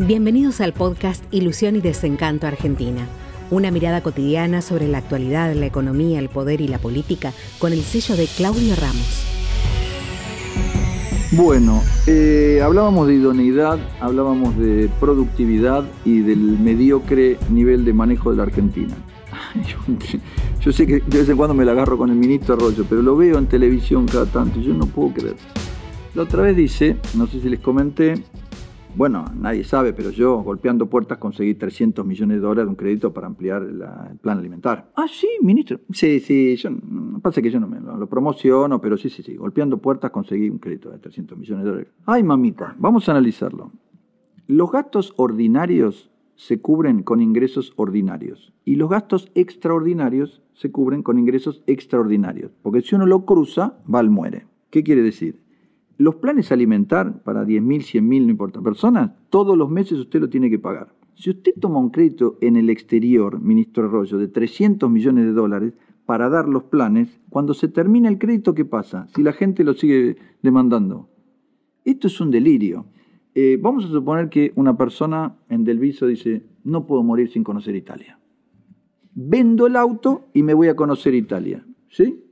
Bienvenidos al podcast Ilusión y Desencanto Argentina. Una mirada cotidiana sobre la actualidad, la economía, el poder y la política con el sello de Claudio Ramos. Bueno, eh, hablábamos de idoneidad, hablábamos de productividad y del mediocre nivel de manejo de la Argentina. Yo, sé que de vez en cuando me la agarro con el ministro Arroyo, pero lo veo en televisión cada tanto y yo no puedo creer. La otra vez dice, no sé si les comenté, bueno, nadie sabe, pero yo golpeando puertas conseguí 300 millones de dólares de un crédito para ampliar el plan alimentar. Ah, sí, ministro. Sí, sí, yo, pasa que yo no me lo, promociono, pero sí, sí, sí, golpeando puertas conseguí un crédito de 300 millones de dólares. Ay, mamita, vamos a analizarlo. Los gastos ordinarios se cubren con ingresos ordinarios y los gastos extraordinarios se cubren con ingresos extraordinarios, porque si uno lo cruza, va al muere. ¿Qué quiere decir? Los planes alimentar para 10.000, 100.000, no importa, personas, todos los meses usted lo tiene que pagar. Si usted toma un crédito en el exterior, ministro Arroyo, de 300 millones de dólares para dar los planes, cuando se termina el crédito, ¿qué pasa? Si la gente lo sigue demandando. Esto es un delirio. Eh, vamos a suponer que una persona en Delviso dice, no puedo morir sin conocer Italia. Vendo el auto y me voy a conocer Italia. ¿Sí?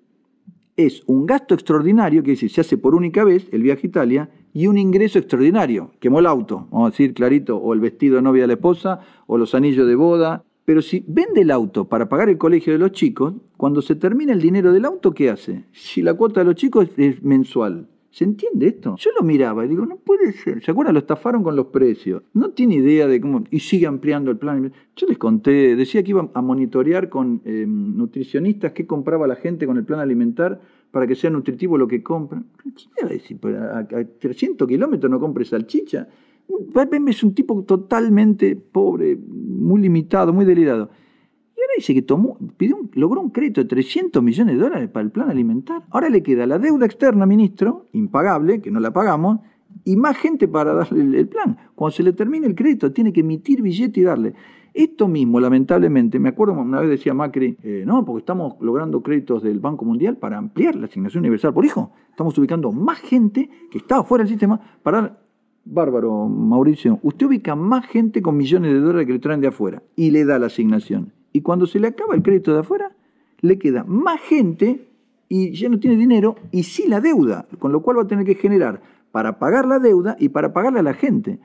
Es un gasto extraordinario, que se hace por única vez el viaje a Italia, y un ingreso extraordinario. Quemó el auto, vamos a decir clarito, o el vestido de novia de la esposa, o los anillos de boda. Pero si vende el auto para pagar el colegio de los chicos, cuando se termina el dinero del auto, ¿qué hace? Si la cuota de los chicos es mensual, ¿Se entiende esto? Yo lo miraba y digo, no puede ser. ¿Se acuerdan? Lo estafaron con los precios. No tiene idea de cómo. Y sigue ampliando el plan. Yo les conté, decía que iba a monitorear con eh, nutricionistas qué compraba la gente con el plan alimentar para que sea nutritivo lo que compran. ¿Qué va a decir? A, a 300 kilómetros no compre salchicha. Es un tipo totalmente pobre, muy limitado, muy delirado dice que tomó, pidió logró un crédito de 300 millones de dólares para el plan alimentar. Ahora le queda la deuda externa, ministro, impagable, que no la pagamos, y más gente para darle el, plan. Cuando se le termine el crédito, tiene que emitir billete y darle. Esto mismo, lamentablemente, me acuerdo una vez decía Macri, eh, no, porque estamos logrando créditos del Banco Mundial para ampliar la asignación universal por hijo. Estamos ubicando más gente que estaba fuera del sistema para Bárbaro, Mauricio, usted ubica más gente con millones de dólares que le traen de afuera y le da la asignación. Y cuando se le acaba el crédito de afuera, le queda más gente y ya no tiene dinero y sí la deuda, con lo cual va a tener que generar para pagar la deuda y para pagarle a la gente.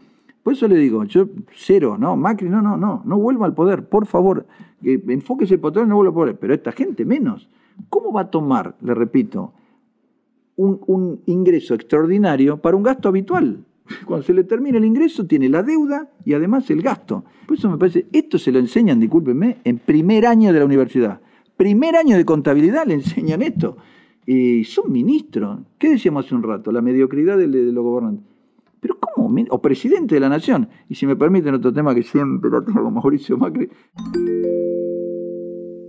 Por eso le digo, yo cero, no, Macri, no, no, no, no vuelva al poder, por favor, enfóquese el poder, no vuelva al poder, pero esta gente menos. ¿Cómo va a tomar, le repito, un ingreso extraordinario para un gasto habitual? Cuando se le termina el ingreso, tiene la deuda y además el gasto. Por eso me parece, esto se lo enseñan, discúlpenme, en primer año de la universidad. Primer año de contabilidad le enseñan esto. Y son ministros. ¿Qué decíamos hace un rato? La mediocridad de, los gobernantes. Pero ¿cómo? O presidente de la nación. Y si me permiten otro tema que siempre lo tengo con Mauricio Macri.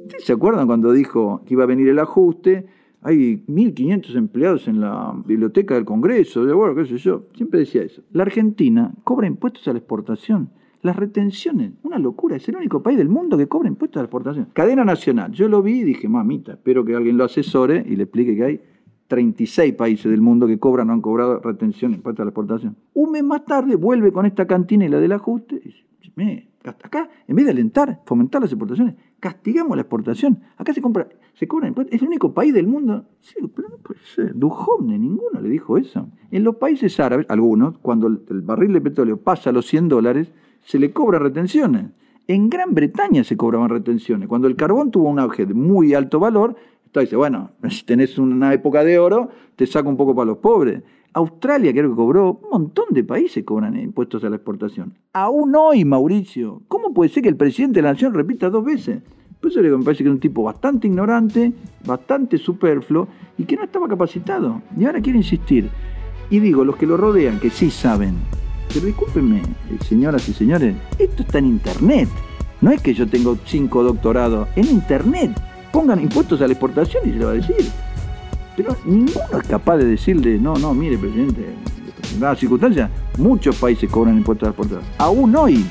¿Ustedes se acuerdan cuando dijo que iba a venir el ajuste? Hay 1.500 empleados en la biblioteca del Congreso, de bueno, qué sé yo. Siempre decía eso. La Argentina cobra impuestos a la exportación. Las retenciones, una locura, es el único país del mundo que cobra impuestos a la exportación. Cadena nacional, yo lo vi y dije, mamita, espero que alguien lo asesore y le explique que hay 36 países del mundo que cobran o han cobrado retención impuestos a la exportación. Un mes más tarde vuelve con esta cantinela del ajuste y dice, acá, en vez de alentar, fomentar las exportaciones, castigamos la exportación. Acá se compra, se cobra impuestos. Es el único país del mundo. Sí, pero no puede ser. Duhovne, ninguno le dijo eso. En los países árabes, algunos, cuando el barril de petróleo pasa a los 100 dólares, se le cobra retenciones. En Gran Bretaña se cobraban retenciones. Cuando el carbón tuvo un auge de muy alto valor, entonces dice, bueno, si tenés una época de oro, te saca un poco para los pobres. Australia creo que cobró, un montón de países cobran impuestos a la exportación. Aún hoy, Mauricio, ¿cómo puede ser que el presidente de la nación repita dos veces? Por eso me parece que era un tipo bastante ignorante, bastante superfluo y que no estaba capacitado. Y ahora quiere insistir. Y digo, los que lo rodean, que sí saben, pero discúlpenme, señoras y señores, esto está en internet. No es que yo tengo cinco doctorados, en internet. Pongan impuestos a la exportación y se lo va a decir. Pero ninguno es capaz de decirle, no, no, mire, presidente, en dadas circunstancias, muchos países cobran impuestos a la exportación. Aún hoy,